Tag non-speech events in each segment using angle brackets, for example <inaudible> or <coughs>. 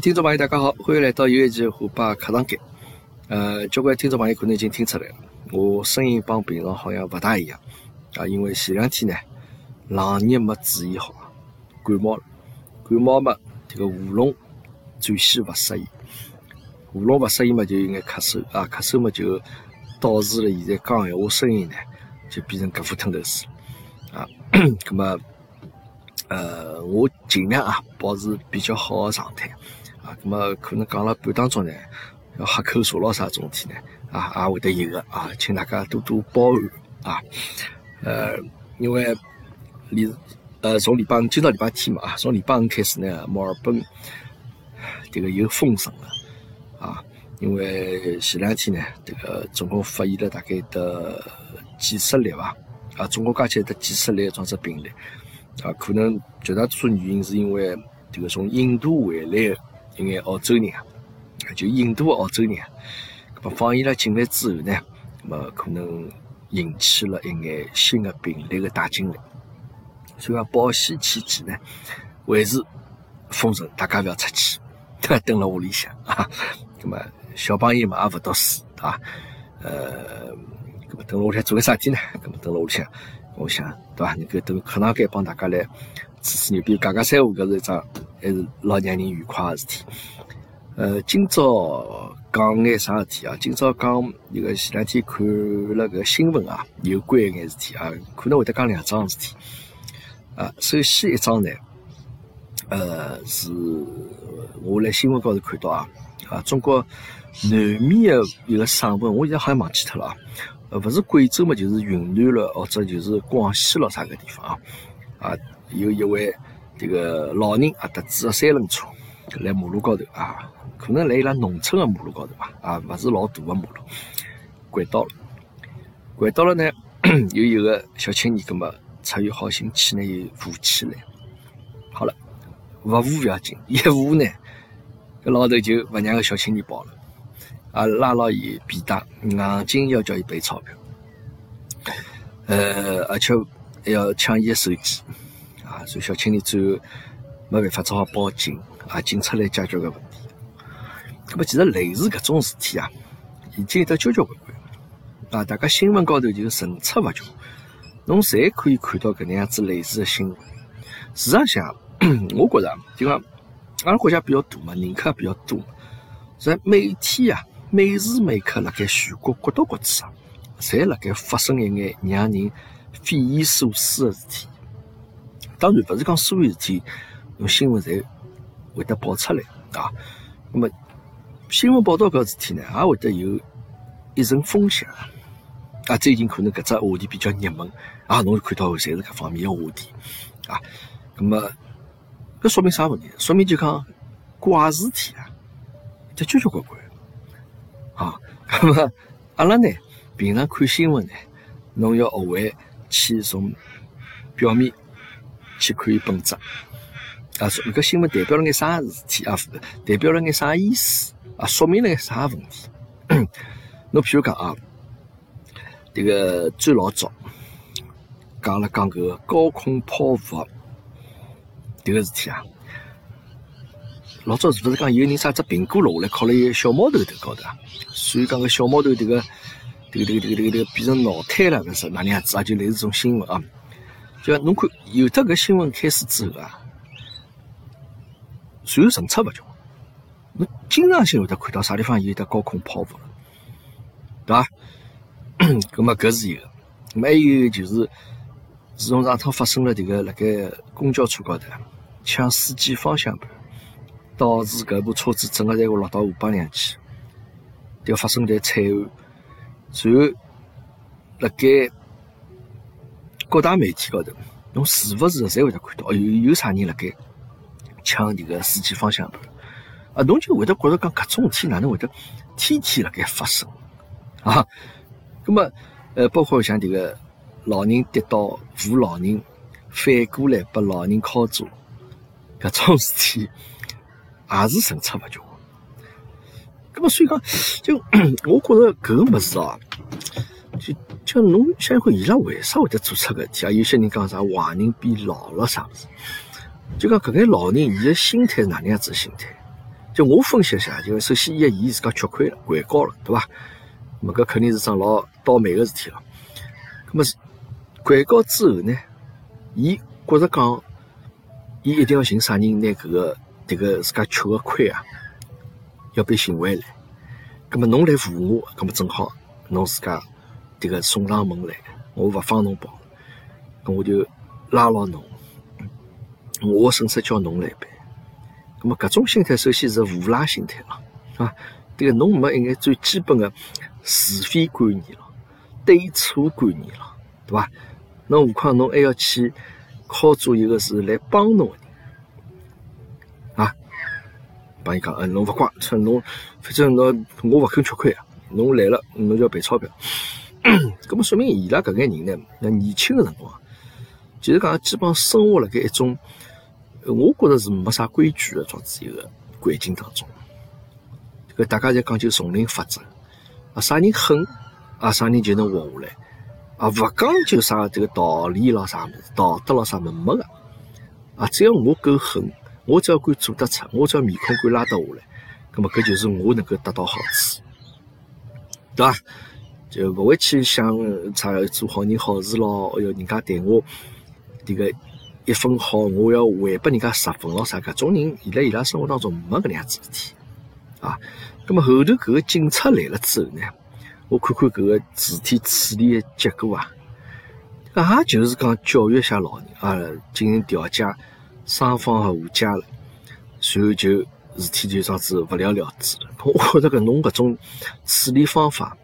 听众朋友，大家好，欢迎来到又一期虎爸课堂间。呃，交关听众朋友可能已经听出来了，我声音帮平常好像不大一样啊，因为前两天呢，冷热没注意好，感冒了。感冒嘛，这个喉咙转先勿适应，喉咙勿适应嘛，就有眼咳嗽啊，咳嗽嘛就导致了现在讲闲话声音呢，就变成搿副吞头似啊。<clears throat> 咁么？呃，我尽量啊保持比较好的状态啊，那么可能讲了半当中呢，要喝口茶咯啥种体呢啊，也会得有的啊，请大家多多包涵啊。呃，因为礼呃从礼拜五今朝礼拜天嘛啊，从礼拜五开始呢，墨尔本这个又封城了啊，因为前两天呢，这个总共发现了大概得几十例吧啊，总共加起来得几十例种只病例。啊，可能绝大多数原因是因为这个从印度回来一眼澳洲人啊，就印度澳洲人啊，那么放伊拉进来之后呢，那么可能引起了一眼新的病例的带进来，所以讲保险起见呢，还是封城，大家不要出去，<laughs> 等了屋里向 <laughs> 啊。那么小朋友嘛也不读书啊，呃，那么等了屋里向做个啥体呢？那么等了屋里向。我想，对吧？能够等课堂间帮大家来吹吹牛逼、讲讲三胡，搿是一桩还是老让人愉快个事体。呃，今朝讲眼啥事体啊？今朝讲一个前两天看了个新闻啊，有关眼事体啊，可能会得讲两桩事体。啊，首先一桩呢，呃，是我辣新闻高头看到啊，啊，中国南面的一个省份，我现在好像忘记脱了啊。呃，不是贵州嘛，就是云南了，或者就是广西了啥个地方啊？啊，有一位这个老人啊，踏着三轮车来马路高头啊，可能来伊拉农村的马路高头吧，啊，不是老大的马路，拐到了，拐到了呢，<clears throat> 有一个小青年，葛么出于好心气呢，又扶起来，好了，勿扶不要紧，一扶呢，搿老头就勿让个小青年跑了。啊，拉牢伊皮带，硬劲要叫伊赔钞票，呃，而且还要抢伊的手机，所以小青年最后没办法，只好报警，啊，警察来解决个问题。那么，其实类似搿种事体啊，已经有得交交关关，啊，大家新闻高头就层出不穷，侬侪可以看到搿能样子类似的新闻。事实上，<clears throat> 我觉着就讲，阿拉国家比较大嘛，人口也比较多，在每天啊。每时每刻，辣盖全国各到各处啊，侪辣盖发生一眼让人匪夷所思的事体。当然，勿是讲所有事体用新闻侪会得报出来啊。那么，新闻报道搿事体呢，也会得有一层风险啊。最近可能搿只话题比较热门啊，侬看到侪是搿方面的话题啊。那么，搿说明啥问题？说明就讲怪事体啊，这交交关关。啊，那么阿拉呢？平常看新闻呢，侬要学会去从表面去看伊本质啊。说搿新闻代表了眼啥事体啊？代表了眼啥意思啊？说明了眼啥问题？侬譬如讲啊，这个最老早讲了讲搿高空抛物迭个事体啊。老早是勿是讲有人啥只苹果落下来，靠了一个小毛头头高头啊？所以讲个小毛头迭个、迭个、迭个、迭个、这个、变成脑瘫了，搿是哪能样子啊？就类似种新闻啊。就侬看有得搿新闻开始之后啊，随后层出勿穷，侬经常性会得看到啥地方有得高空抛物，对伐？<clears throat> 葛么搿是一个，还有就是自从上趟发生了这个辣盖公交车高头抢司机方向盘。导致搿部车子整个侪会落到河浜里去，就发生在惨案。随后，辣盖各大媒体高头，侬时不时侪会得看到，有有啥人辣盖抢迭个司机方向盘，啊，侬就会得觉着讲搿种事体哪能会得天天辣盖发生啊？那么，呃，包括像迭个老人跌倒扶老人，反过来把老人敲住，搿种事体。也是层出不穷，咁么所以讲，就 <coughs> 我觉着搿个物事哦，就就侬想一想，伊拉为啥会得做出搿事体啊？有些人讲啥坏人变老了啥物事，就讲搿眼老人伊个心态是哪能样子心态？就我分析一下，就首先一，伊自家吃亏了，掼高了，对伐？么搿肯定是桩老倒霉个事体了。咁么掼高之后呢，伊觉着讲，伊一定要寻啥人拿搿个迭个自家吃个亏啊，要被寻回来。咁么侬来扶我，咁么正好侬自家迭个送上门来，我勿放侬跑，咁我就拉牢侬，我损失叫侬来背。咁么搿种心态首先是无赖心态了，啊，迭个侬没一眼最基本个。是非观念了，对错观念了，对伐？那何况侬还要去靠做一个是来帮侬个人啊？帮伊讲，嗯，侬勿乖，侬反正侬我勿肯吃亏啊，侬来了，侬就要赔钞票。<coughs> 咁么说明伊拉搿眼人呢，那年轻的辰光，就是讲基本上生活辣盖一种，我觉着是没啥规矩的，状子一个环境当中。搿大家在讲究丛林法则。啊，啥人狠，啊，啥人就能活下来，啊，勿讲究啥这个道理咯，啥么子道德咯，啥么没个，啊，只要我够狠，我只要敢做得出，我只要面孔敢拉得下来，那么搿就是我能够得到好处，对伐？就勿会去想啥做好人好事咯，哎哟，人家对我迭个一分好，我要还拨人家十分咯，啥搿种人，伊辣伊拉生活当中没搿能样子事体，啊。那么后头搿个警察来了之后呢，我看看搿个事体处理的结果啊，也就是讲教育一下老人啊，进行调解，双方和解了，随后就事体就这样子不了了之了。<laughs> 我觉着搿侬搿种处理方法，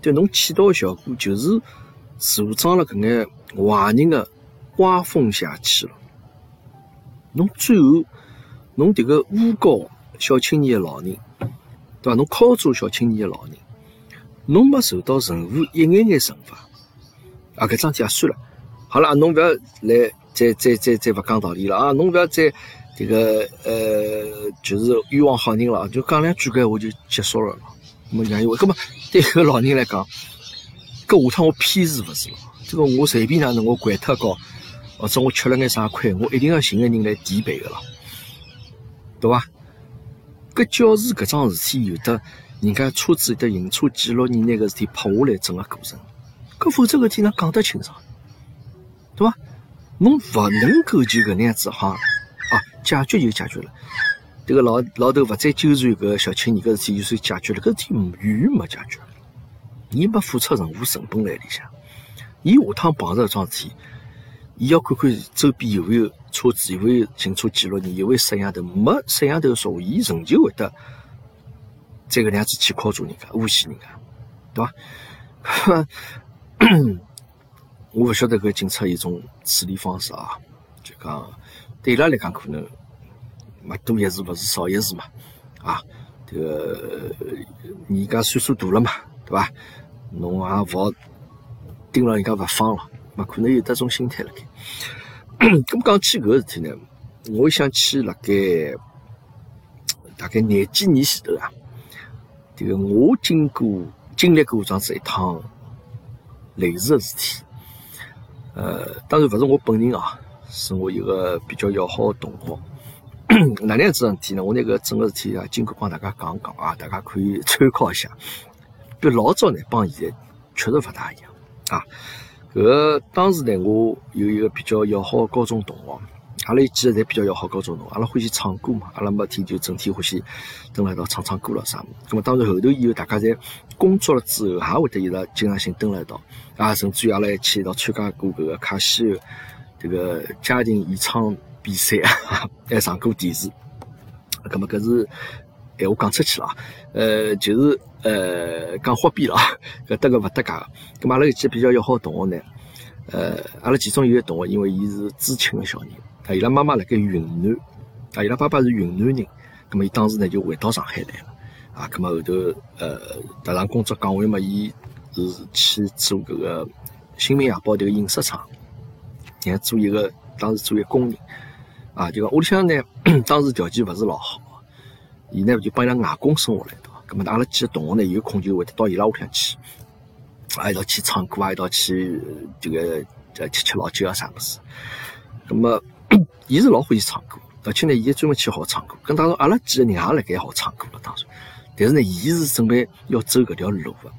对侬起到的效果就是助长了搿眼坏人的歪风邪气了。侬最后侬迭个诬告小青年的老人。对伐？侬敲诈小青年的老人，侬没受到任何一眼眼惩罚，啊，搿桩事体也算了。好了，侬勿要来再再再再勿讲道理了啊！侬勿要再这个呃，就是冤枉好人了，就讲两句搿话就结束了。么杨一伟，搿么对搿老人来讲，搿下趟我偏是勿是了？这个我随便哪能我掼脱高，或者我吃了眼啥亏，我一定要寻个人来垫背个了，对伐？搿教示搿桩事体有的，人家车子的行车记录仪拿搿事体拍下来整个过程，搿否则搿天哪讲得清爽，对伐？侬勿能够就搿能样子哈啊，解决就解决了。这个老老头勿再纠缠搿小青年搿事体，就算解决了，搿事体远远没解决，伊没付出任何成本来里向，伊下趟碰着搿桩事体。伊要看看周边有没有车子，有没有行车记录仪，有没有摄像头。没摄像头说话，伊仍旧会得再搿能样子去敲诈人家、诬陷人家，对伐？<coughs> 我勿晓得搿警察有种处理方式啊，就讲对伊拉来讲可能嘛多一事勿是少一事嘛，啊，这个人家岁数大了嘛，对伐？侬也勿好盯牢人家勿放了。嘛，可能有得种心态了。<coughs> 咁讲起搿个事体呢，我想起辣盖大概廿几年前头啊，这个我经过经历过这样子一趟类似的事体。呃，当然勿是我本人啊，是我一个比较要好的同学。<clears throat> 哪能样子事体呢？我那个整个事体啊，经过帮大家讲讲啊，大家可以参考一下。比老早呢，帮现在确实勿大一样啊。搿当时呢，我有一个比较要好的高中同学，阿拉有几个侪比较要好高中同学，阿拉欢喜唱歌嘛，阿拉每天就整天欢喜蹲辣一道唱唱歌了啥。咁么当然后头以后大家侪工作了之后，也会得一直经常性蹲辣一道，啊，甚至于阿拉一起一道参加过搿个卡西欧这个家庭演唱比赛啊，<laughs> 还上过电视。咁么搿是。闲话讲出去了，呃，就是呃讲花边了，搿搭个勿搭界个。咁阿拉有几个比较要好同学呢，呃，阿拉其中有一个同学，因为伊是知青个小人，啊，伊拉妈妈辣盖云南，啊，伊拉爸爸是云南人，咁么伊当时呢就回到上海来了，啊，咁么后头呃踏上工作岗位嘛，伊是去做搿个《新民夜报》迭个印刷厂，然后做一个当时做一个工人，啊，就讲屋里向呢当时条件勿是老好。伊呢就帮伊拉外公生活了一道，咁么阿拉几个同学呢有空就会到伊拉屋里向去，啊一道去唱歌啊，一道去这个呃吃吃老酒啊啥物事。咁么伊是老欢喜唱歌，而且呢，伊还专门去学唱歌。跟当时阿拉几个人也辣盖学唱歌了，当时。但是呢，伊是准备要走搿条路的，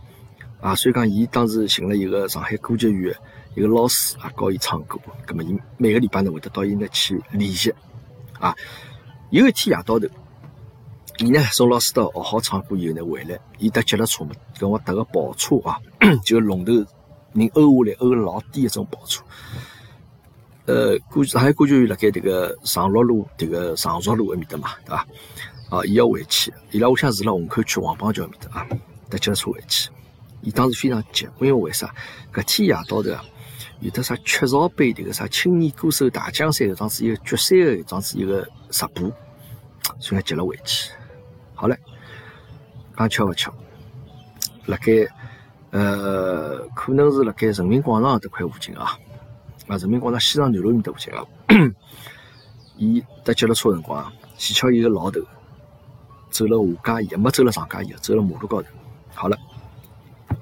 啊，所以讲伊当时寻了一个上海歌剧院一个老师啊，教伊唱歌。葛么伊每个礼拜呢会得到伊那去练习，啊，有一天夜到头，伊呢从老师到学好唱歌以后呢回来，伊搭脚踏车嘛，跟我搭个跑车啊，<coughs> 就龙头人欧下来，欧老低一种跑车。呃，歌上海歌剧院辣盖迭个长乐路迭个常熟路埃面搭嘛，对伐？啊，伊要回去，伊拉屋里向住辣虹口区黄浜桥面搭啊，搭脚踏车回去。伊当时非常急，因为为啥？搿天夜到头啊，有的啥雀巢杯迭个啥青年歌手大奖赛搿桩子一个决赛个搿桩子一个直播，所以急了回去。好嘞，讲巧勿巧，辣盖呃，可能是辣盖人民广场迭块附近啊，啊，人民广场西藏南路面搭附近啊，<coughs> 伊搭脚踏车辰光啊，前巧有个老头。走了下街，也没走了上街，也走了马路高头。好了，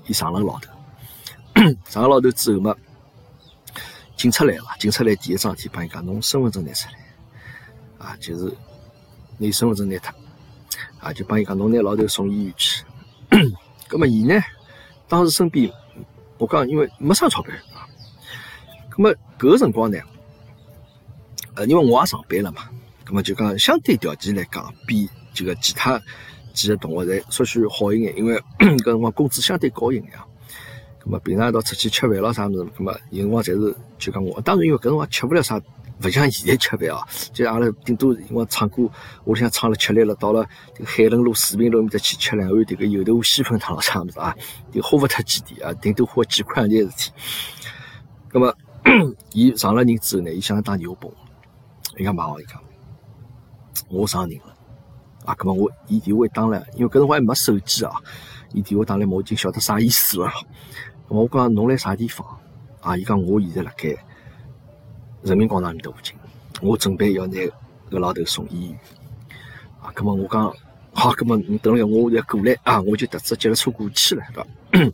伊上了老头，<coughs> 上了老头之后嘛，警察来了。警察来第一桩事体帮伊讲：侬身份证拿出来。啊，就是拿身份证拿脱。啊，就帮伊讲：侬拿老头送医院去。<coughs> 葛么伊呢，当时身边，我讲因为没啥钞票啊。葛么搿个辰光呢，呃，因为我也上班了嘛，葛么就讲相对条件来讲比。这个其他几个同学侪稍许好一眼，因为 <coughs> 搿辰光工资相对高一眼啊。咁么平常一道出去吃饭咯啥物事，咁么有辰光侪是就讲我，当然因为搿辰光吃勿了啥，勿像现在吃饭啊。就阿拉顶多因为唱歌，屋里向唱了吃力了，到了海伦路、四平路面搭去吃两碗迭个油豆腐西粉汤咯啥物事啊，就花勿脱几钿啊，顶多花几块钿事体。咁么伊上了人之后呢，伊想打电话拨我，伊讲蛮好，伊讲我上人了。啊，咁么我伊电话一打来，因为搿辰光还没手机啊，伊电话打来，我已经晓得啥意思了。咁我讲侬辣啥地方？啊，伊讲我现在辣盖人民广场面搭附近，我准备要拿搿老头送医院。啊，咁么我讲好，咁么你等下我要过来啊，我就踏着脚踏车过去了，对伐？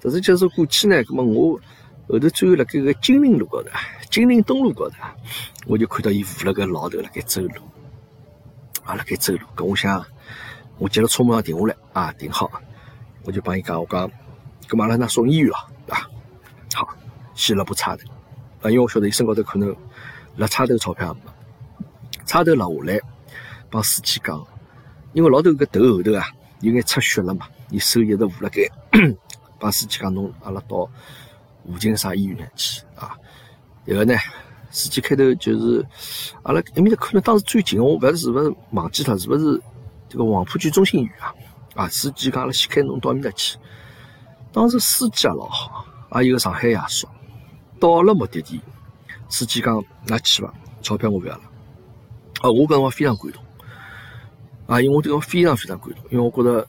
踏着脚踏车过去呢，咁么我后头最后辣盖个金陵路高头，金陵东路高头，我就看到伊扶了个老头辣盖走路。啊，辣盖走路，跟我想，我接了车马上停下来啊，停好，我就帮伊讲，我讲，搿嘛阿拉那送医院了啊，好，先了部差头，啊，因为我晓得伊身高头可能辣差头钞票也没，差头落下来，帮司机讲，因为老头搿头后头啊，有眼出血了嘛，伊手一直捂辣盖，<coughs> 帮司机讲，侬阿拉到附近啥医院去啊，然后呢？司机开头就是阿拉埃面搭可能当时最近，我勿晓得是勿是忘记脱，是勿是这个黄浦区中心医院啊？啊，司机讲阿拉先开侬到面搭去。当时司机也老好，也有个上海爷叔。到了目的地，司机讲那去伐，钞票我勿要了。啊，我搿辰光非常感动。啊，因为我对我非常非常感动，因为我觉得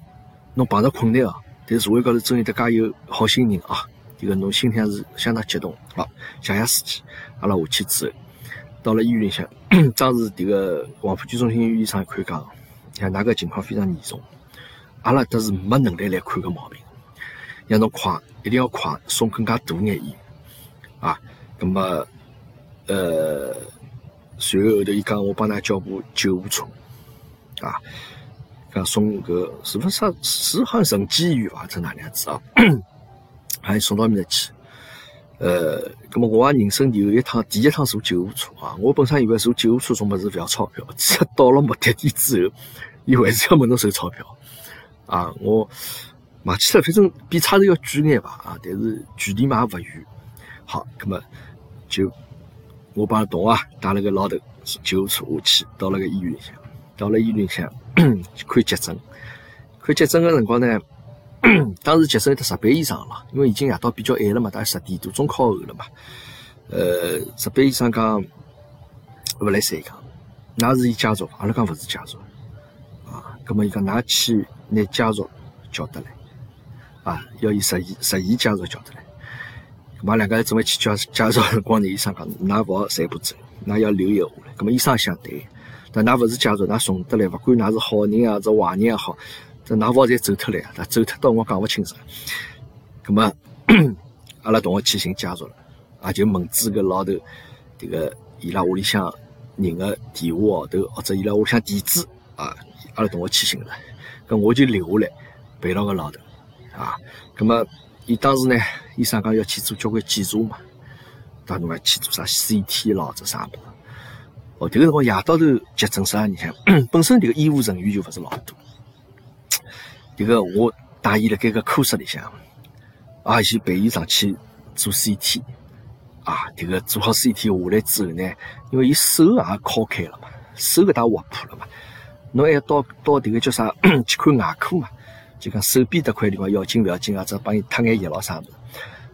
侬碰着困难啊，但社会高头真有得介有好心人啊。这个侬心里是相当激动，好，谢谢司机。阿拉下去之后，到了医院里向，<clears throat> 当时这个黄浦区中心医院医生看讲，像那个情况非常严重，阿拉这是没能力来看个毛病，让侬快，一定要快，送更加大眼医啊。那么，呃，随后后头伊讲，我帮㑚叫部救护车啊，讲送个是不是？是好像仁济医院伐？是哪样子啊？<clears throat> 还送到面搭去，呃，那么我人生有一趟，第一趟坐救护车啊！我本身以为坐救护车种么子勿要钞票，<laughs> 只到了目的地之后，伊还是要问侬收钞票啊！我买起来反正比差头要贵眼吧啊，但是距离嘛也勿远。好，咁么就我帮同学带了个老头救护车下去，到了个医院里向，到了医院里向看急诊，看急诊个辰光呢。<coughs> 当时急诊的值班医生了，因为已经夜到比较晚了嘛，大概十点多钟靠后了嘛。呃，值班医生讲勿来三讲，那是伊家属，阿拉讲勿是家属啊。葛么伊讲，㑚去拿家属叫得来啊，要以实验实验家属叫得来。葛么两个人准备去叫家属辰光呢，医生讲，㑚勿好全部走，㑚要留一下来。葛么医生想对，但㑚勿是家属，㑚送得来，勿管㑚是好人啊，是坏人也好。这哪勿侪走脱来啊？他走脱到我讲勿清楚。咁么，<clears throat> 阿拉同学去寻家属了，啊，就问住个老头，这个伊拉屋里向人的电话号头，或者伊拉屋里向地址啊，阿拉同学去寻了，搿我就留下来陪牢个老头啊。葛末伊当时呢，医生讲要去做交关检查嘛，当侬讲去做啥 CT 咯，这啥物事？哦，迭个辰光夜到头急诊室啊，你看，<clears throat> 本身迭个医务人员就勿是老多，迭个我带伊辣盖个科室里向，啊，先陪伊上去做 CT。啊，这个做好 CT 下来之后呢，因为伊手也敲开了嘛，手搿搭划破了嘛，侬还要到到这个叫啥 <coughs> 去看外科嘛，就讲手臂这块地方要紧勿要紧啊，只帮伊脱眼液咯啥物事。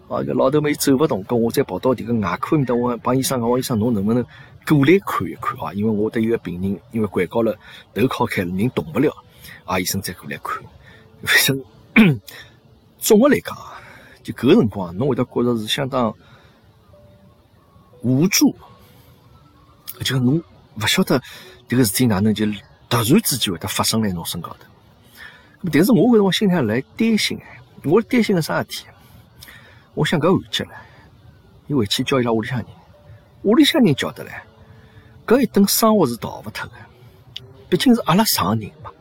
哦，搿老头们走勿动，跟我再跑到迭个外科面搭，我帮医生讲，我医生侬能不能过来看一看啊？因为我得有个病人，因为掼高了，头敲开了，人动不了，啊，医生再过来看。医生总的来讲啊，就搿个辰光，侬会得觉着是相当。无助，就侬勿晓得迭个事体哪能就突然之间会得发生在侬身高头。但是我搿辰光心里来担心哎，我担心个啥事体？我想搿完结了，伊回去叫伊拉屋里向人，屋里向人叫得来，搿一顿生活是逃勿脱个，毕竟是阿拉上人嘛，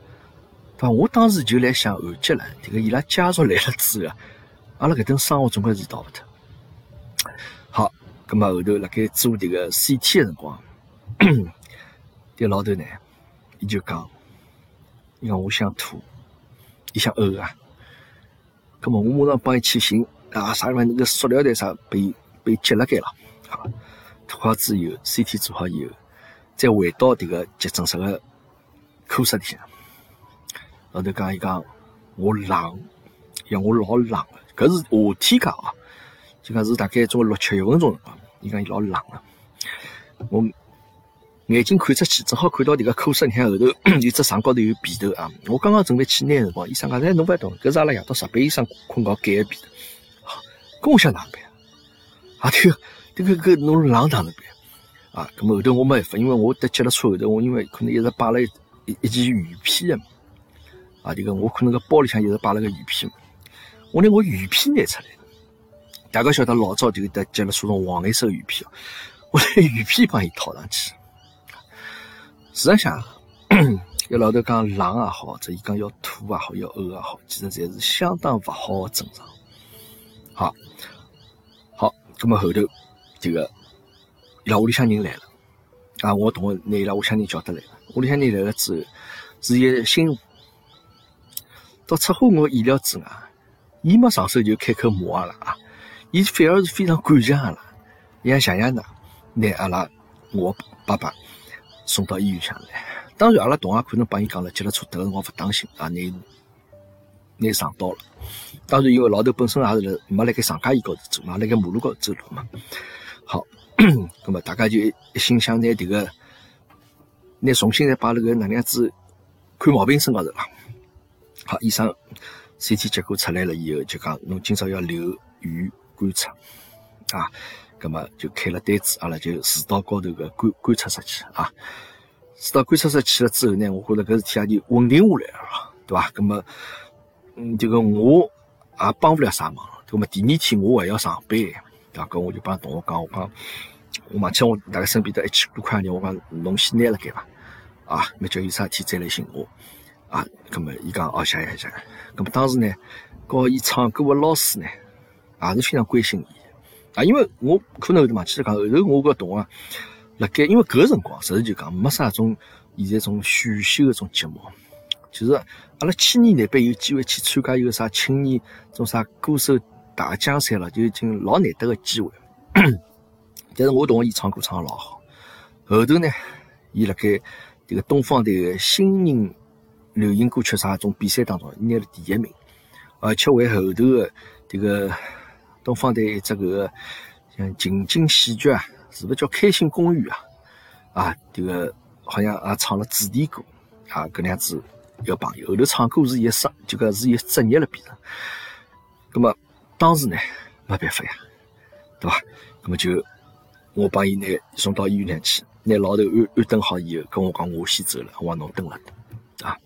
对伐？我当时就来想完结了，迭个伊拉家属来了之后，阿拉搿顿生活总归是逃勿脱。咁么后头辣盖做迭个 CT 个辰光，迭老头呢，伊就讲，伊讲我想吐，伊想呕啊。咁么我马上帮伊去寻啊，啥地方那个塑料袋啥被被接了盖了，好，吐好之后，CT 做好以后，再回到迭个急诊室个科室里向，老头讲伊讲我冷，伊讲我老冷个，搿是夏天讲啊。就讲是大概种六七月份种辰光，伊讲伊老冷个，我眼睛看出去，正好看到迭个科室里向后头 <coughs> 有只床高头有被头啊！我刚刚准备去拿辰光，医生讲：“哎，侬勿要动，搿是阿拉夜到值班医生困觉盖个被头。<coughs> ”跟我想哪能办？啊，迭个迭个搿侬冷哪能办？啊，咁后头我没办法，因为我得接了车后头，我因为可能一直摆了一一件雨披个，啊，迭个我可能个包里向一直摆了个雨披，我拿我雨披拿出来。大家晓得老早就得接了初种黄颜色雨披我拿雨披帮伊套上去。事实上，<coughs> 有老头讲冷也好，这伊讲要吐也好，要呕也好，其实侪是相当勿好的征兆。好，好，咁么后头这个伊拉屋里向人来了，啊，我同学拿伊拉屋里向人叫得来了。屋里向人来了之后，是一新妇，到出乎我意料之外，伊没上手就开口骂阿拉啊。伊反而是非常感谢阿拉，像谢谢呢，拿阿拉我爸爸送到医院上来。当然，阿拉同学可能帮伊讲了，接了车头辰光勿当心啊，拿拿撞到了。当然，因为老头本身也是辣没辣盖上架椅高头走嘛，辣盖马路高头走路嘛。好，<coughs> 那么大家就一心想拿迭个，拿重新再把那个哪能样子看毛病身高头了。好，医生 CT 结果出来了以后，就讲侬今朝要留院。观察啊，葛么就开了单子，阿拉就住到高头个观观察室去啊。住到观察室去了之后呢，我觉着搿事体也就稳定下来了，对伐？葛么，嗯，这个我也帮不了啥忙。葛么第二天我还要上班，对伐？搿我就帮同学讲，我讲我忘记我大概身边得一千多块钿，我讲侬先拿了该伐？啊，那叫有啥事体再来寻我啊。葛么伊讲哦，谢谢谢谢。葛么当时呢，告伊唱歌个老师呢。也是非常关心伊啊，因为我可能后头忘记了讲，后头我个同学辣盖，因为搿辰光，实事求讲没啥种现在种选秀搿种节目，就是阿拉去年那边有机会去参加一个啥青年种啥歌手大奖赛了，就已经老难得个机会。<coughs> 但是我同学伊唱歌唱得老好，后头呢，伊辣盖迭个东方台个新人流行歌曲啥种比赛当中拿了第一名，而且为后头个迭个。东方台一只搿个像情景喜剧啊，是不是叫《开心公寓》啊？啊，这个好像也唱了主题歌啊，搿能样子一个朋友，后头唱歌是一生，就讲是一职业了变成。葛么当时呢，没办法呀，对伐？葛么就我帮伊拿送到医院里去，拿老头安安顿好以后，跟我讲我先走了，我讲侬等了啊。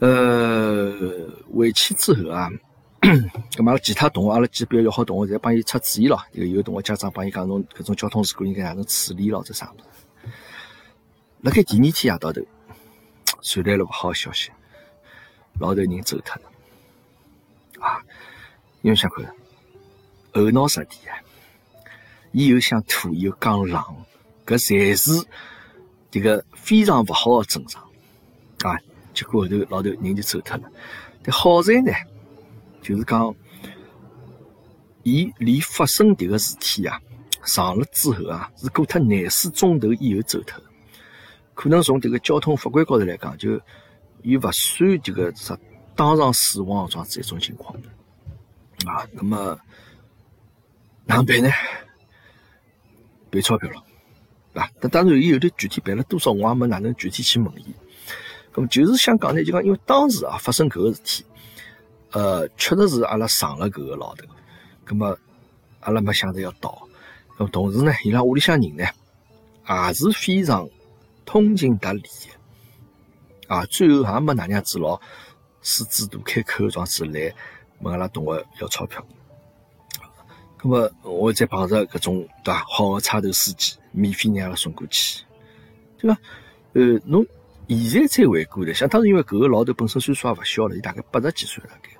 呃，回去之后啊。<coughs> 咁嘛，其他同学，阿拉几比较要好同学，侪帮伊出主意咯。有有同学家长帮伊讲，侬搿种交通事故应该哪能处理咯，这啥物事？辣盖第二天夜到头，<coughs> 传来了勿好消息，老头人走脱了。啊，因为想看后脑勺地啊，伊又想吐又讲冷，搿侪是这个非常勿好的症状啊。结果后头老头人就走脱了。但好在呢，就是讲，伊离发生迭个事体啊，上了之后啊，是过脱廿四钟头以后走脱。可能从这个交通法规高头来讲，就伊勿算这个啥当场死亡这样子一种情况啊。那么哪能办呢？赔钞票了，啊？但当然，伊后头具体赔了多少，我也没哪能具体去问伊。那么就是想讲呢，就讲因为当时啊发生搿个事体，呃，确实是阿拉上了搿个老头。那么阿拉没想着要倒。那么同时呢，伊拉屋里向人呢，也是非常。通情达理啊，最后也没哪样子老，狮子大开口，状子来问阿拉同学要钞票。那么我再碰着搿种对伐好的差头司机，免费让阿拉送过去，对伐？呃，侬现在再回过来，想当时因为搿个老头本身岁数也勿小了，伊大概八十几岁了，大概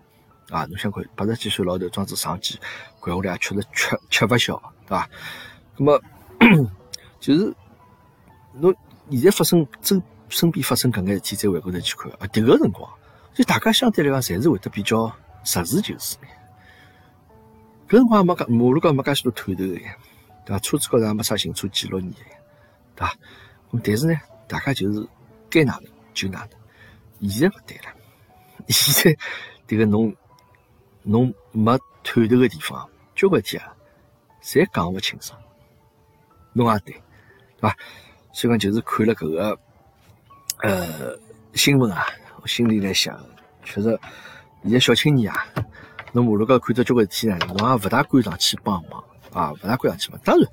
啊，侬想看八十几岁老头，装子上去，掼下来确实吃吃勿消，对伐？那么就是侬。现在发生周身边发生搿眼事体，再回过头去看啊，迭个辰光，就大家相对来讲，侪是会得比较实事求是。搿辰光没介马路高没介许多探头个，对伐？车子高头也没啥行车记录仪个，对伐？但是呢，大家就是该哪能就哪能。现在勿对了，<laughs> 现在迭个侬侬没探头个地方，交关事啊，侪讲勿清爽。侬也对，对伐？所以讲，就是看了搿个呃新闻啊，我心里来想，确实现在小青年啊，侬马路高看到交关事体呢，侬也勿大敢上去帮忙啊，勿大敢上去帮。当然，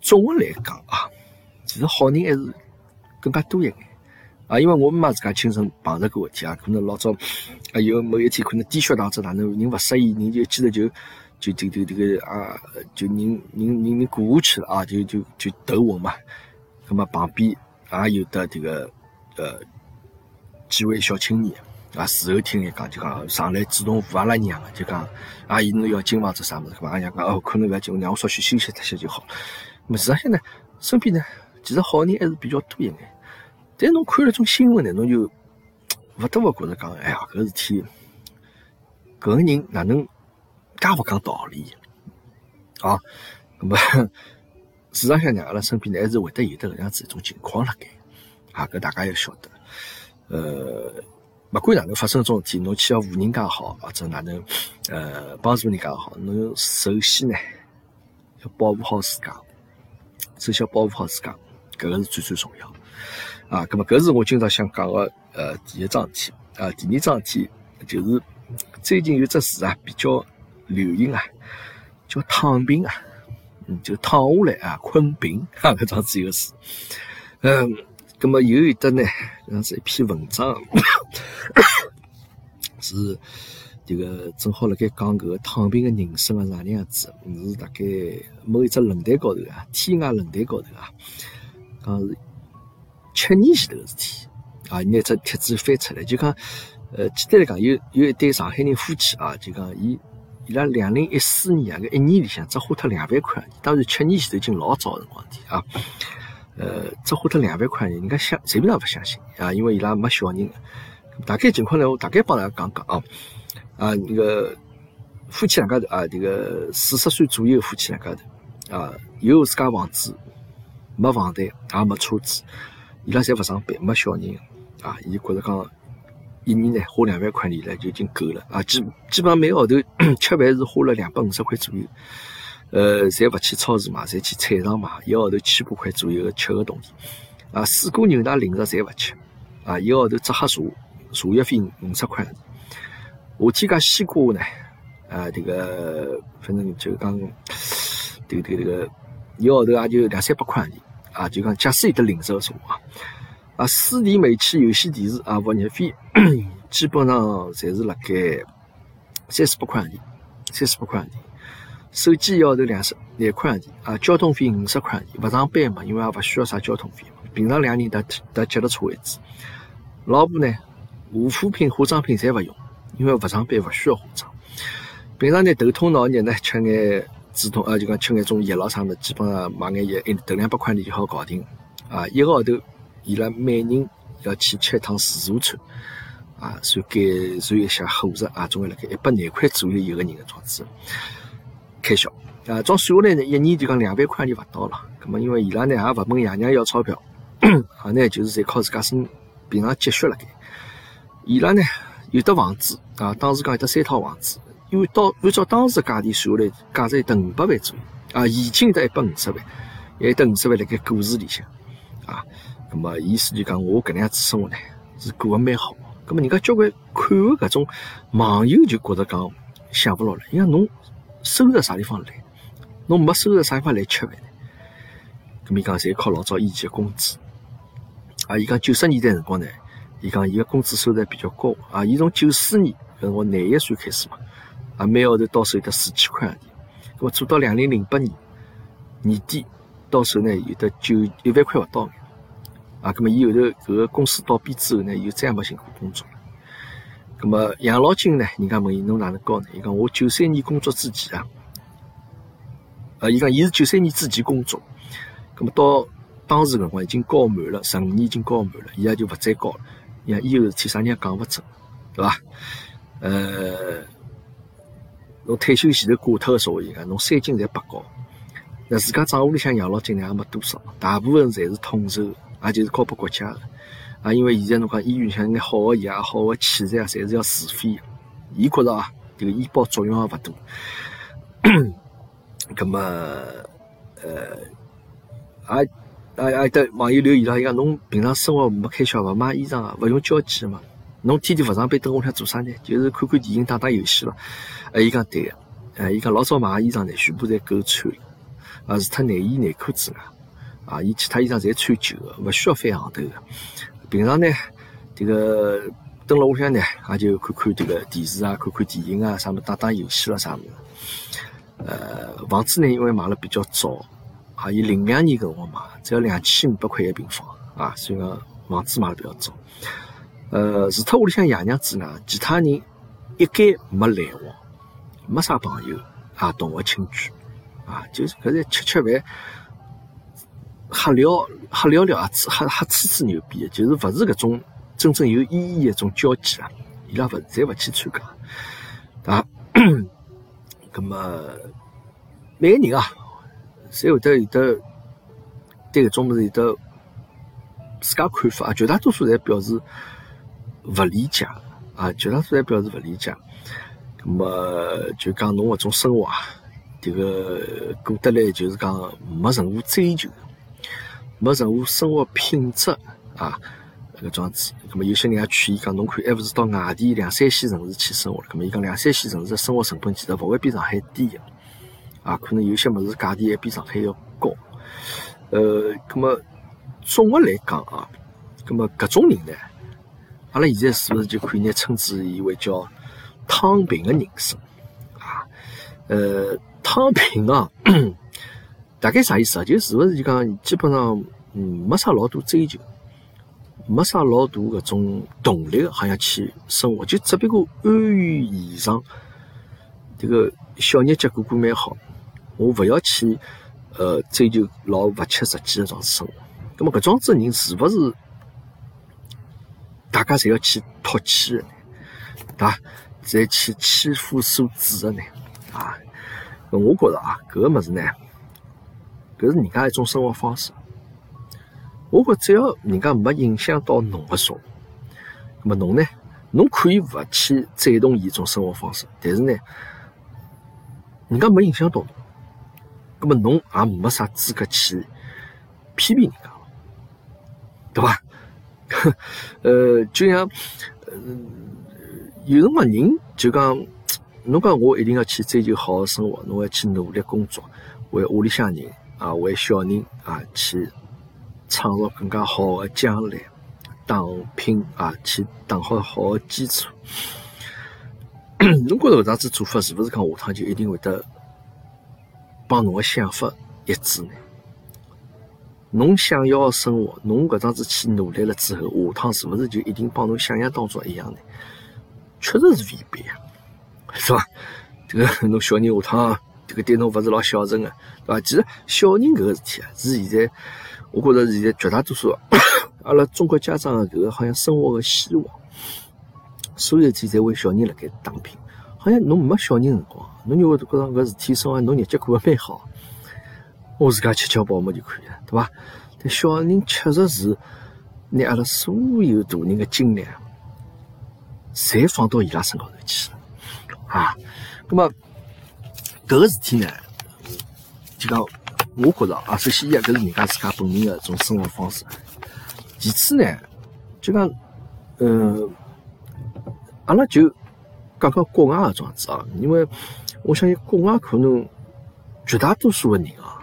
总的来讲啊，其实好人还是更加多一眼啊，因为我妈自家亲身碰着过事体啊，可能老早啊有某一天可能低血糖，者哪能人勿适意，人就记得就就就就这个啊，就人人人人过下去了啊，就就就头昏嘛。那么旁边也有的这个呃几位小青年啊，事后听伊讲，就讲上来主动扶阿拉娘，就讲阿姨侬要紧房子啥物事，阿娘讲哦，可能勿要紧，让我稍许休息脱歇就好。么实际上呢，身边呢其实好人还是比较多一眼。但侬看了种新闻呢，侬就勿得勿觉着讲，哎呀，搿事体搿个人哪能介勿讲道理啊？那么。市场上呢，阿拉身边呢还是会得有的搿样子一种情况辣盖，啊，搿大家要晓得。呃，勿管哪能发生种事体，侬去要扶人家好，或者哪能呃帮助人家好，侬首先呢要保护好自家，首先要保护好自家，搿个是最最重要。啊，葛末搿是我今朝想讲个呃第一桩事体，啊，第二桩事体就是最近有只词啊比较流行啊，叫躺平啊。嗯，就躺下来啊，困平 <laughs> 啊，搿桩子一个事。嗯，葛么有一的呢，搿样子一篇文章，是这个正好辣盖讲搿个躺平的人生啊，是哪能样子？是大概某一只论坛高头啊，天涯论坛高头啊，讲是七年前头个事体啊，拿只帖子翻出来，就讲，呃，简单来讲，有有一对上海人夫妻啊，就讲伊。伊拉两零一四年啊，搿一年里向只花脱两万块，当然七年前头已经老早辰光的啊。呃，只花脱两万块，人家相谁边也勿相信啊，因为伊拉没小人。大概情况呢，我大概帮大家讲讲啊。啊，那个夫妻两家头啊，这个四十岁左右夫妻两家头啊，有自家房子，没房贷，也没车子，伊拉侪勿上班，没小人啊，伊觉着讲。一年呢，花两万块钿了就已经够了啊！基基本上每个号头 <coughs> 吃饭是花了两百五十块左右，呃，侪勿去超市买，侪去菜场买，一个号头千把块左右的吃个东西啊，水果牛奶零食侪勿吃啊，一个号头只喝茶，茶叶费五十块。夏天家西瓜呢，啊，这个反正就讲，这个这个这个，一个号头也就两三百块钿啊，就讲假使有的零食个茶啊。啊，水电煤气、有线电视啊，物业费基本上侪是辣盖三四百块钿，三四百块钿。手机一号头两十两块钿啊，交通费五十块钿。勿上班嘛，因为也勿需要啥交通费。平常两人搭搭脚踏车为主。老婆呢，护肤品、化妆品侪勿用，因为勿上班勿需要化妆。平常呢头痛脑热呢，吃眼止痛啊，就讲吃眼种药咯啥物，基本上买眼药，一头两百块钿就好搞定。啊，一个号头，伊拉每人要去吃一趟自助餐，啊，算改善一下伙食啊，总归辣盖一百廿块左右一个人的样子开销。啊，总算下来呢，一年就讲两万块钿勿到了。咁么，因为伊拉呢也勿问爷娘要钞票，啊，呢就是在靠自家身平常积蓄辣盖。伊拉呢有得房子啊，当时讲有得三套房子，因为到按照当时价钿算下来，价值有得五百万左右啊，现金有得一百五十万，还有得五十万辣盖股市里向啊。咁么意思就讲，我搿能样子生活呢是过得蛮好。咁么人家交关看个搿种网友就觉得讲想勿牢了，伊讲侬收入啥地方来？侬没收入啥地方来吃饭呢？咁伊讲侪靠老早以前的工资。啊，伊讲九十年代辰光呢，伊讲伊个工资收入比较高。啊，伊从九四年搿辰光廿一岁开始嘛，啊，每号头到手有得四千块钿。咁么做到两零零八年年底到手呢，有得九一万块勿到。啊，咁么伊后头搿个公司倒闭之后呢，又再也没寻过工作了。咁么养老金呢？人家问伊侬哪能交呢？伊讲我九三年工作之前啊。呃，伊讲伊是九三年之前工作，咁么到当时辰光已经交满了，十五年已经交满了，伊也就勿再交了。伊讲以后事体啥人也讲勿准，对伐？呃，侬退休前头挂脱个说话，伊讲侬三金侪白交，那自家账户里向养老金呢也没多少，大部分侪是统筹，也就是交拨国家个。啊，因为现在侬讲医院像眼好个药、好个器材啊，侪是要自费个。伊觉着啊，这个医保作用也勿大。<coughs> 咁么，呃，也也也得网友留言了，伊讲侬平常生活没开销，勿买衣裳啊，勿用交际嘛，侬天天勿上班，等屋里做啥呢？就是看看电影、打打游戏了。哎，伊讲对个，哎，伊讲老早买个衣裳呢，全部侪够穿了，啊，除脱内衣内裤之外，啊，伊其他衣裳侪穿旧个，勿需要翻行头个。平常呢，这个蹲辣屋里向呢，也就看看这个电视啊，看看电影啊，啥么打打游戏了啥么。呃，房子呢，因为买了比较早，啊，伊零两年搿辰光买，只要两千五百块一平方，啊，所以讲房子买了比较早。呃，除脱屋里向爷娘之外，其他人一概没来往，没啥朋友啊，同学亲眷，啊，就是搿是吃吃饭，瞎聊瞎聊聊啊，瞎瞎吹吹牛逼，就是勿是搿种真正有意义一种交际啊，伊拉勿侪勿去参加，啊。<coughs> 咁么，每个人啊，侪会得有得对搿种物事有得自家看法啊。绝大多数侪表示勿理解啊，绝大多数侪表示勿理解。咁么就讲侬搿种生活啊，迭个过得来就是讲没任何追求，没任何生活品质啊。搿桩子，咁么有些人也劝伊讲，侬看还勿是到外地两三线城市去生活了？咁么伊讲两三线城市的生活成本其实勿会比上海低个，啊，可能有些物事价钿还比上海要高。呃，咁么总个来讲啊，咁么搿种人呢，阿拉现在是勿是就可以拿称之以为叫躺平的人生啊？呃，躺平啊，大概啥意思啊？就是勿是就讲基本上嗯没啥老多追求。没啥老大搿种动力，好像去生活，就只不过安于现状。这个小日脚过过蛮好，我勿要去呃追求老勿切实际的种生活。那么搿种子人是勿是大家侪要去唾弃的呢？对伐？再去欺负所指的呢？啊，我觉着啊，搿个物事呢，搿是人家一种生活方式。我觉只要人家没影响到侬个生活，那么侬呢？侬可以勿去赞同伊种生活方式，但是呢，人家没影响到侬，那么侬也没啥资格去批评人家，对伐？呃，就像呃，有辰光人就讲，侬讲我一定要去追求好的生活，侬要去努力工作，为屋里向人啊，为小人啊去。创造更加好的将来，打拼啊，去打好好的基础。侬觉着搿样子做法是勿是讲下趟就一定会得帮侬的想法一致呢？侬想要的生活，侬搿桩子去努力了之后，下趟是勿是就一定帮侬想象当中一样呢？确实是未必啊，是伐？这个侬小人下趟，这个对侬勿是老孝顺个，对伐？其实小人搿个事体啊，是现在我觉着现在绝大多数 <coughs> 阿拉中国家长的搿个好像生活个希望，所有事体侪为小人辣盖打拼，好像侬没小人辰光，侬就会觉着搿事体生活侬日脚过得蛮好。我自家吃吃饱饱就可以了，对吧？但小人确实是拿阿拉所有大人的精力，侪放到伊拉身高头去了啊。那么搿个事体呢，就讲我觉着啊，首先一搿是人家自家本人的种生活方式。其次呢，就讲呃，阿拉就讲讲国外个状子啊，因为我相信国外可能绝大多数的人啊。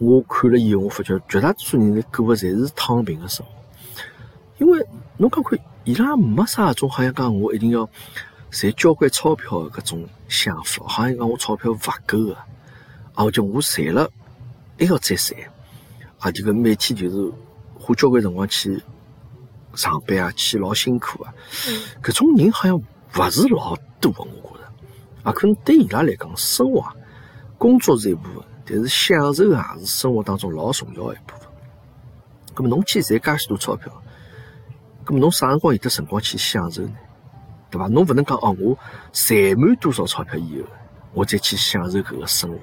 我看了以后，我发觉绝大多数人在过的侪是躺平的生活，因为侬讲看，伊拉没啥种好像讲我一定要赚交关钞票的搿种想法，好像讲我钞票勿够的，啊，或者我赚了还要再赚，啊，这个每天就是花交关辰光去上班啊，去老辛苦啊，搿种人好像勿是老多的，我觉着，啊，可能对伊拉来讲，生活、工作是一部分。但是享受啊，是生活当中老重要的一部分。那么侬去赚介许多钞票，那么侬啥辰光有得辰光去享受呢？对吧？侬不能讲哦，我赚满多少钞票以后，我再去享受搿个生活。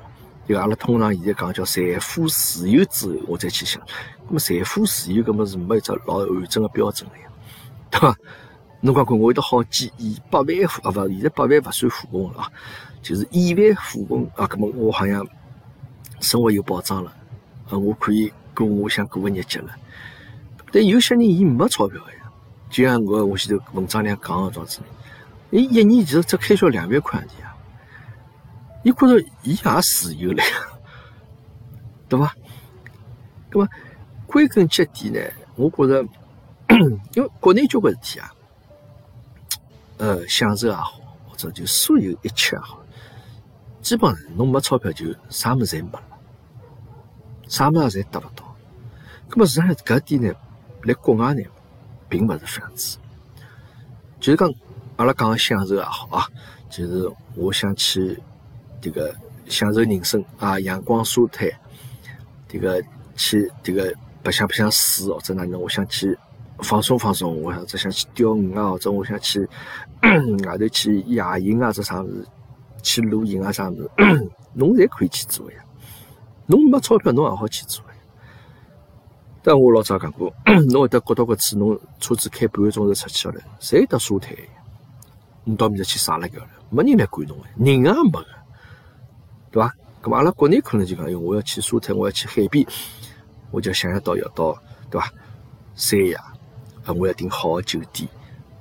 就阿拉通常现在讲叫财富自由之后，我再去想。那么财富自由，搿么是没一只老完整的标准的呀，对吧？侬讲看，我有得好几亿、百万富啊，勿，现在百万勿算富翁了啊，就是亿万富翁啊，搿么我好像。生活有保障了，啊，我可以过我想过个日脚了。但有些人伊没钞票呀，就像我我前头文章里讲的状子，伊一年其实只开销两万块钿啊，伊觉着伊也自由了呀，<laughs> 对吧？那么归根结底呢，我觉着，<clears throat> 因为国内交关事体啊，呃，享受也好，或者就所有一切也好，基本上侬没钞票就啥么子侪没了。啥么子侪得勿到，咁么实际上搿点呢，辣国外呢，并勿是这样子。就是讲，阿拉讲享受也好啊，就是我想去这个享受人生啊，阳光沙滩，这个去这个白相白相水，或者哪能，我想去放松放松，我想只想去钓鱼啊，或者我想去外头去野营啊，这啥物事，去露营啊，啥物事，侬侪可以去做呀。侬没钞票，侬也好去做呀但我老早讲过，<clears throat> 侬会得觉到搿次侬车子开半个钟头出去了，谁得沙滩？你到面搭去撒了个了，没人来管侬个，人也没个，对伐？咁阿拉国内可能就讲，哟，我要去沙滩，我要去海边，我就想象到要到，对伐？三亚啊，我要订好个酒店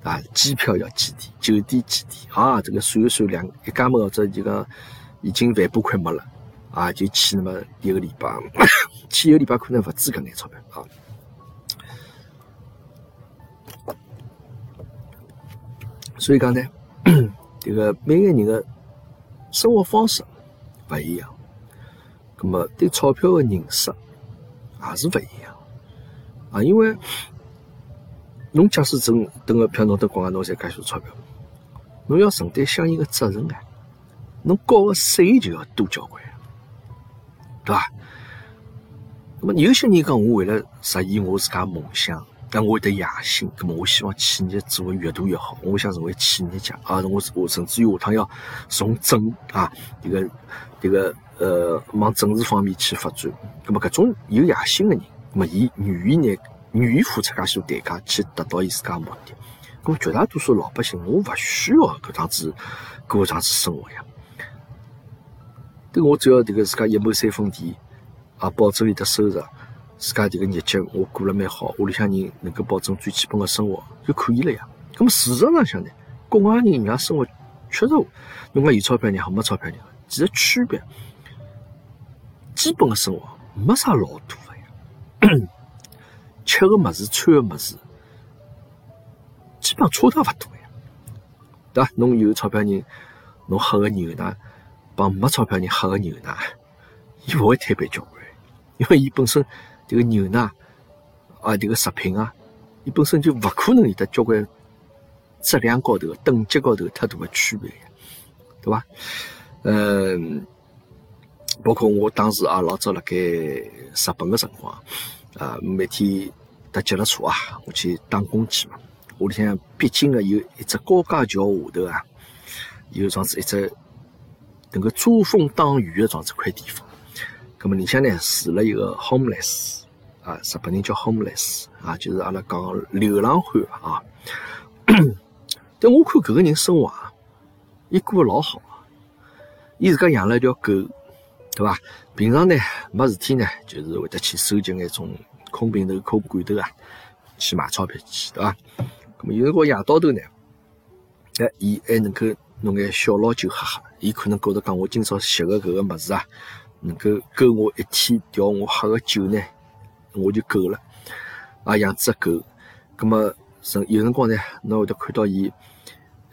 啊，机票要几点？酒店几点？啊，这个算一算，两一家门或者就讲已经万把块没了。啊，就去那么一个礼拜，<coughs> 去一个礼拜可能勿止搿眼钞票啊。所以讲呢，<coughs> 这个每个人的生活方式勿一样，那么对钞票的认识也是勿一样啊。因为侬假使挣等个票，侬等国外侬赚介许多钞票，侬要承担相应的责任啊，侬交个税就要多交关。对吧？那么有些人讲，我为了实现我自家梦想，但我有得野心，那么我希望企业做的越大越好，我想成为企业家啊！我我甚至于下趟要从政啊，这个这个呃，往政治方面去发展。那么，搿种有野心的人，那么伊愿意呢，愿意付出介许多代价去达到伊自家目的。那么，绝大多数老百姓，我勿需要搿样子过搿样子生活呀。我只要这个自家一亩三分地，啊，保证有的收入，自家这个日脚我过了蛮好，屋里向人能够保证最基本的生活就可以了呀。那么事实上向呢，国外人人家生活确实，侬讲有钞票人和没钞票人好，其实区别，基本的生活没啥老多的呀。吃的么子，穿的么子，基本上差得勿多呀，对吧？侬有钞票人，侬喝个牛奶。帮没钞票人喝个牛奶，伊勿会推杯交关，因为伊本身这个牛奶啊，这个食品啊，伊本身就勿可能有得交关质量高头、等级高头太大的区别，对伐？嗯，包括我当时啊，老早辣盖日本个辰光啊，每天搭脚踏车啊，我去打工去嘛。屋里向必经个有一只高架桥下头啊，有状子一只能够遮风挡雨的状子块地方。咁么里向呢住了一个 homeless 啊，日本人叫 homeless 啊，就是阿拉讲流浪汉啊。<coughs> 但我看搿个人生活啊，伊过得老好啊。伊自家养了一条狗，对伐？平常呢没事体呢，就是会得去收集眼种空瓶头、空罐头啊，去买钞票去，对伐？咁么有辰光夜到头呢，哎，伊还能够弄眼小老酒喝喝。伊可能觉得讲，我今朝吸个搿个物事啊，能够够我一天调我喝个酒呢，我就够了。啊，养只狗，咁么有辰光呢，侬会得看到伊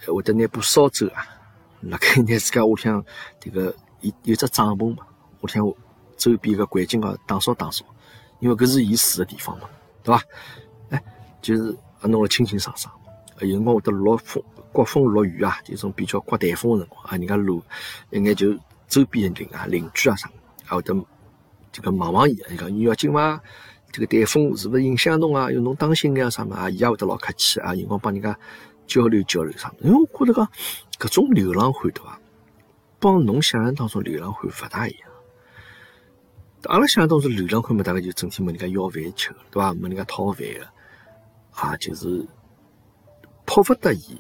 会得拿把扫帚啊，辣盖拿自家屋里向迭个有有只帐篷嘛，屋里向周边个环境啊打扫打扫，因为搿是伊住个地方嘛，对伐？哎，就是。弄了清清爽爽，有辰光会得落风、刮风、落雨啊，这种比较刮台风个辰光啊，人家路一眼就周边邻啊、邻居啊啥，还会得这个望望伊，伊讲你要紧伐？这个台风是勿是影响侬啊？要侬当心眼啥嘛？啊，伊也会得老客气啊，有辰光帮人家交流交流啥因为我觉得讲搿种流浪汉对伐？帮侬想象当中流浪汉勿大一样。阿拉想象当中流浪汉嘛，大概就整天问人家要饭吃，对伐？问人家讨饭个。啊，就是迫不得已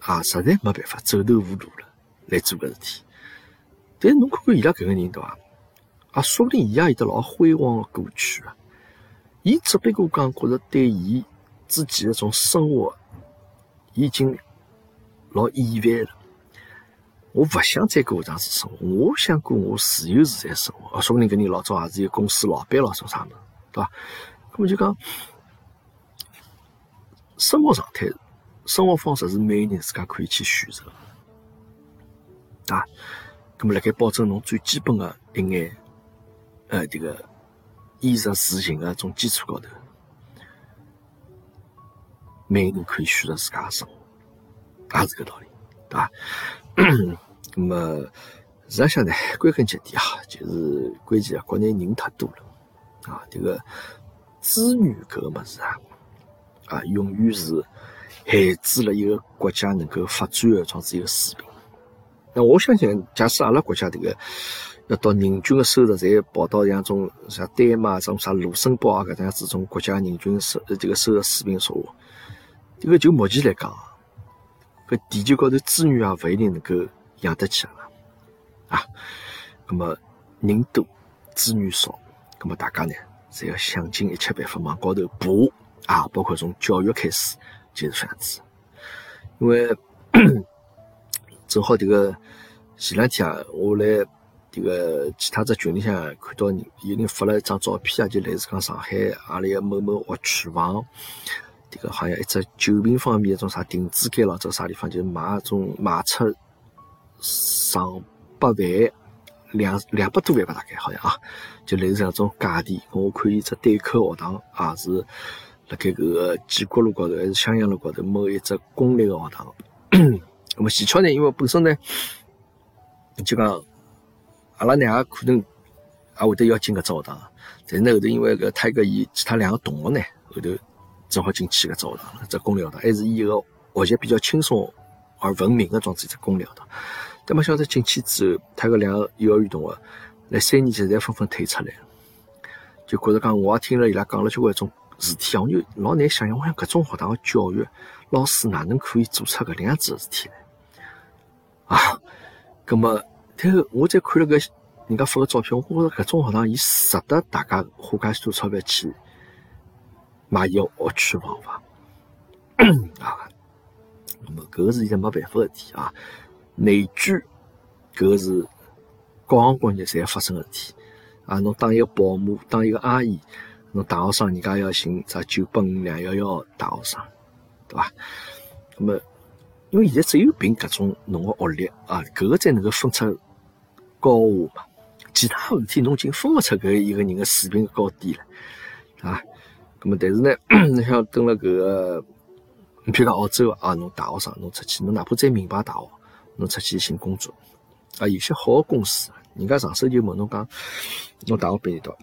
啊，实在没办法，走投无路了，来做搿事体。但是侬看看伊拉搿个人对伐？啊，说不定伊也有得老辉煌的过去啊。伊只不过讲觉着对伊自己的种生活已经老厌烦了。我勿想再过这样子生活，我想过我自由自在生活。说不定搿人老早也是一个公司老板，老做啥物事，对伐？咾么就讲。生活状态、生活方式是每个人自家可以去选择啊。那么，辣盖保证侬最基本的一眼呃，这个衣食住行的种基础高头，每个人可以选择自家的生活，也是个道理，对吧？<clears throat> 那么，实际上呢，<laughs> 归根结底啊，就是关键啊，国内人太多了啊，这个资源搿个物事啊。啊，永远是限制了一个国家能够发展的这样子一个水平。那我相信，假使阿拉国家这个要到人均的收入才跑到像种像丹麦、种啥卢森堡啊搿样子种国家人均收这个收入水平说话，这个就目前来讲，搿地球高头资源啊勿一定能够养得起啊。啊，那么人多资源少，那么大家呢，侪要想尽一切办法往高头爬。啊，包括从教育开始就是这样子，因为 <coughs> 正好这个前两天啊，我来这个其他只群里向看到有人发了一张照片啊，就类似讲上海阿里个某某学区房，这个好像一只九平方米一种啥定制间了，这啥地方就是卖种卖出上百万两两百多万吧，大概好像啊，就类似这种价钿。我看伊只对口学堂啊是。辣盖搿个建国路高头还是襄阳路高头某一只公立个学堂，那么技巧呢？因为本身呢，就讲阿拉呢也可能也会得要进搿只学堂，但是呢后头因为搿他一个伊其他两个同学呢后头正好进去搿只学堂了，只公立学堂还是以一个学习比较轻松而闻名的这样子只公立学堂。但没晓得进去之后，他搿两个幼儿园同学来三年级侪纷纷退出来，就觉着讲我也听了伊拉讲了交关种。事体啊，我就老难想象，我想搿种学堂的教育老师哪能可以做出搿能样子的事体来啊？葛么，但是我再看了个人家发个照片，我觉着搿种学堂伊值得大家花介许多钞票去买伊个学区房伐？<clears throat> 啊，那么搿个是现在没办法的事体啊，内卷搿个是各行各业侪发生的事体啊，侬当一个保姆，当一个阿姨。侬大学生，人家要寻啥九八五两幺幺大学生，对伐？那么，因为现在只有凭搿种侬个学历啊，搿个才能够分出高下嘛，其他事体侬竟分勿出搿一个人个水平高低了，啊？咁么，但是呢，侬像蹲辣搿个，譬如讲澳洲啊，侬大学生侬出去，侬哪怕再名牌大学，侬出去寻工作，啊，有些好个公司，人家上手就问侬讲，侬大学毕业到，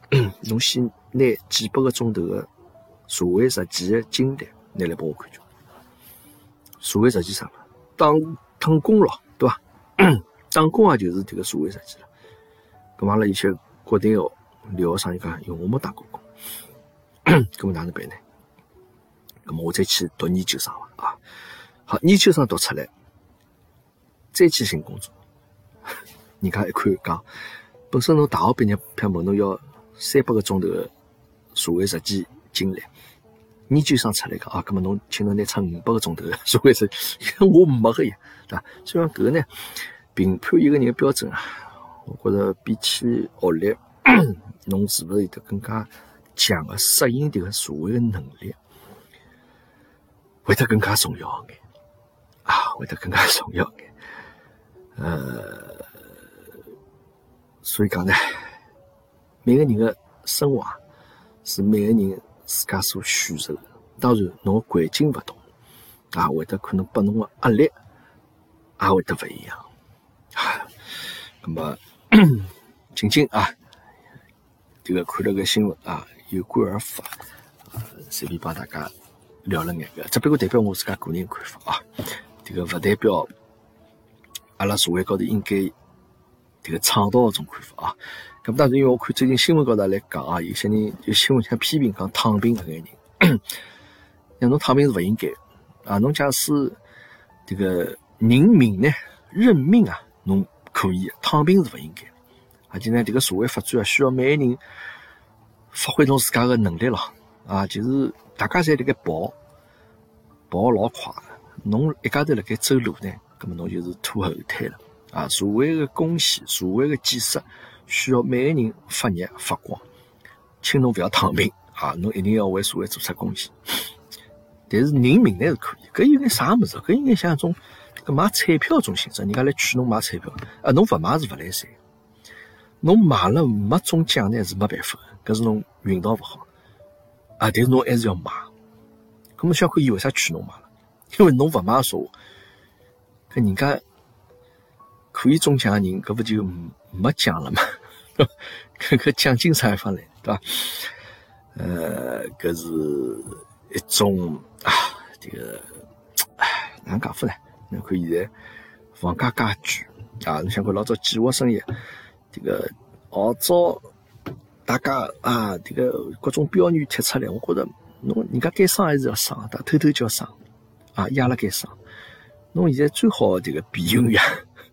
侬先拿几百个钟头个社会实践个经历拿来拨我看叫。社会实践啥嘛？打打工咯，对伐？<coughs> 打工也就是迭个社会实践了。咁阿拉有些国内个留学生伊讲，因为我没打过工，<clears throat> 咁么哪能办呢？咁么我再去读研究生伐？啊，好，研究生读出来，再去寻工作。人家一看讲，本身侬大学毕业，偏问侬要三百个钟头个社会实践经历，研究生出来讲啊，咁么侬请侬拿出五百个钟头个社会实践，我没个呀，对伐？所以讲搿个呢，评判一个人个标准啊。我觉着比起学历，<coughs> 侬是勿是有得更加强个适应迭个社会的能力，会得更加重要眼啊，会得更加重要眼。呃，所以讲呢，每个人个生活啊，是每个人自家所选择的。当然，侬个环境勿同，啊，会得可能拨侬个压力也会得勿一样。啊，那么。<coughs> 静静啊，这个看了个新闻啊，有感而发，随便帮大家聊了眼个，只不过代表我自家个人看法啊，这个勿代表阿拉社会高头应该这个倡导一种看法啊。咁当然，因为我看最近新闻高头来讲啊，有些人有新闻想批评讲躺平搿眼人，<coughs> 那侬躺平是勿应该啊。侬假使这个人命呢，认命啊，侬。可以，躺平是勿应该。而且呢，这个社会发展啊，需要每个人发挥侬自家个能力咯。啊，就是大家侪辣盖跑，跑老快，侬一家头辣盖走路呢，葛么侬就是拖后腿了。啊，社会个贡献，社会个建设，需要每个人发热发光。请侬勿要躺平啊，侬一定要为社会做出贡献。但是人命呢是可以，搿有眼啥物事？搿应该像一种。搿买彩票种性质，人家来劝侬买彩票，啊，侬勿买是勿来三，侬买了没中奖呢是没办法的搿是侬运道勿好，啊，但是侬还是要买，搿么小可以为啥劝侬买了？因为侬勿买说话，搿人家可以中奖个人，搿勿就没奖了嘛？<laughs> 搿搿奖金啥地方来，对伐？呃，搿是一种啊，这个，唉，哪能讲法呢？侬看现在房价介贵啊！侬想看老早计划生育，这个号召大家啊，这个各种标语贴出来，我觉着侬人家该生还是要生，但偷偷叫生啊，压了该生。侬现在最好这个避孕药，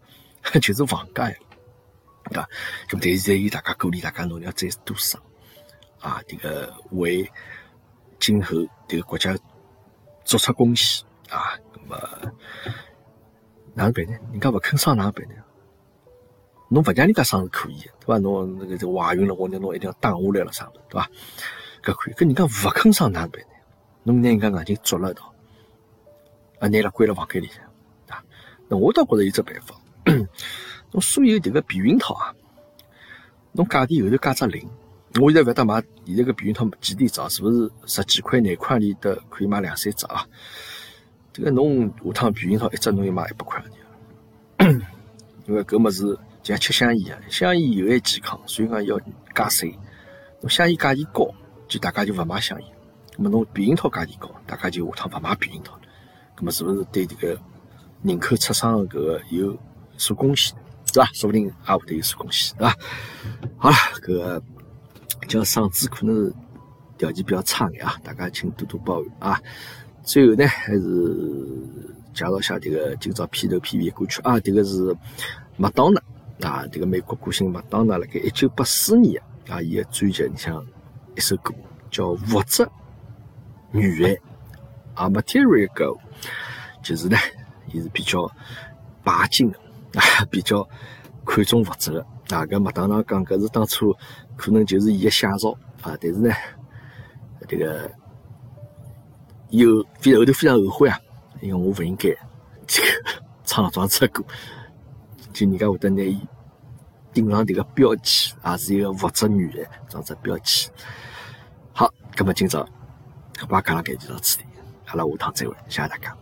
<laughs> 就是房价呀，对吧？咁但是在有大家鼓励大家，侬要再多生啊，这个为今后这个国家做出贡献啊，咁么？哪能办呢？人家勿肯生哪能办呢？侬勿让人家生是可以，对伐？侬那个怀孕了，或者侬一定要打下来了啥的，对伐？搿可以。搿人家勿肯生哪能办呢？侬拿人家眼睛捉了一道，啊，拿了关了房间里向，啊，那我倒觉着有只办法。<coughs> 侬所有迭个避孕套啊，侬价钿后头加只零。我现在勿晓得买现在个避孕套几钿只，是勿是十几块廿块里的可以买两三只啊？这个侬下趟避孕套一只侬要买一百块 <coughs> 因为搿物事就像吃香烟一样，香烟有害健康，所以讲要加税。侬香烟价钿高，就大家就勿买香烟。那么侬避孕套价钿高，大家就下趟勿买避孕套了。那么是勿是对这个人口出生的搿个有所贡献，是吧？说不定也会得有所贡献，是吧？好了，搿个叫嗓子可能是条件比较差眼啊，大家请多多包涵啊。最后呢，还是介绍下这个今朝片头片尾歌曲啊，这个是麦当娜啊，这个美国歌星麦当娜辣盖一九八四年啊，伊个专辑里向一首歌叫《物质女孩》啊，Material Girl，就是呢，伊是比较拜金的啊，比较看重物质的啊。搿麦当娜讲搿是当初可能就是伊个写照啊，但是呢，这个。有非后头非常后悔啊，因为我勿应该这个唱这样子歌，就人家会得拿伊顶上这个标签，也是一个物质女的装只标签。好，那么今朝我把讲了搿就到此地，阿拉下趟再会，谢谢大家。